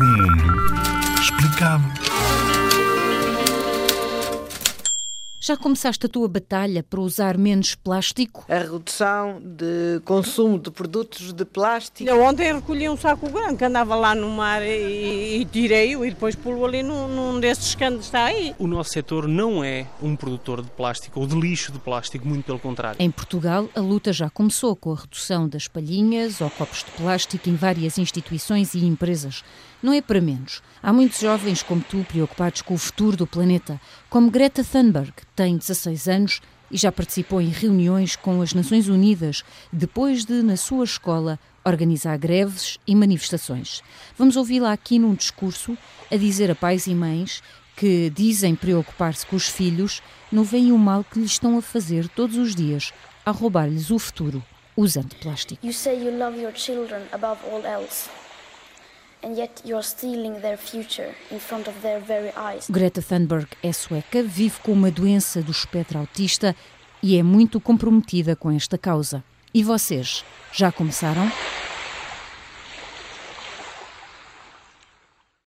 Outro mundo explicado. Já começaste a tua batalha para usar menos plástico? A redução de consumo de produtos de plástico. Eu ontem recolhi um saco grande que andava lá no mar e, e tirei-o e depois pulo ali num, num desses que está aí. O nosso setor não é um produtor de plástico ou de lixo de plástico, muito pelo contrário. Em Portugal, a luta já começou com a redução das palhinhas ou copos de plástico em várias instituições e empresas. Não é para menos. Há muitos jovens como tu preocupados com o futuro do planeta, como Greta Thunberg, que tem 16 anos e já participou em reuniões com as Nações Unidas, depois de, na sua escola, organizar greves e manifestações. Vamos ouvi-la aqui num discurso a dizer a pais e mães que dizem preocupar-se com os filhos, não veem o mal que lhes estão a fazer todos os dias, a roubar-lhes o futuro, usando plástico. You say you love your children above all else. Greta Thunberg é sueca, vive com uma doença do espectro autista e é muito comprometida com esta causa. E vocês, já começaram?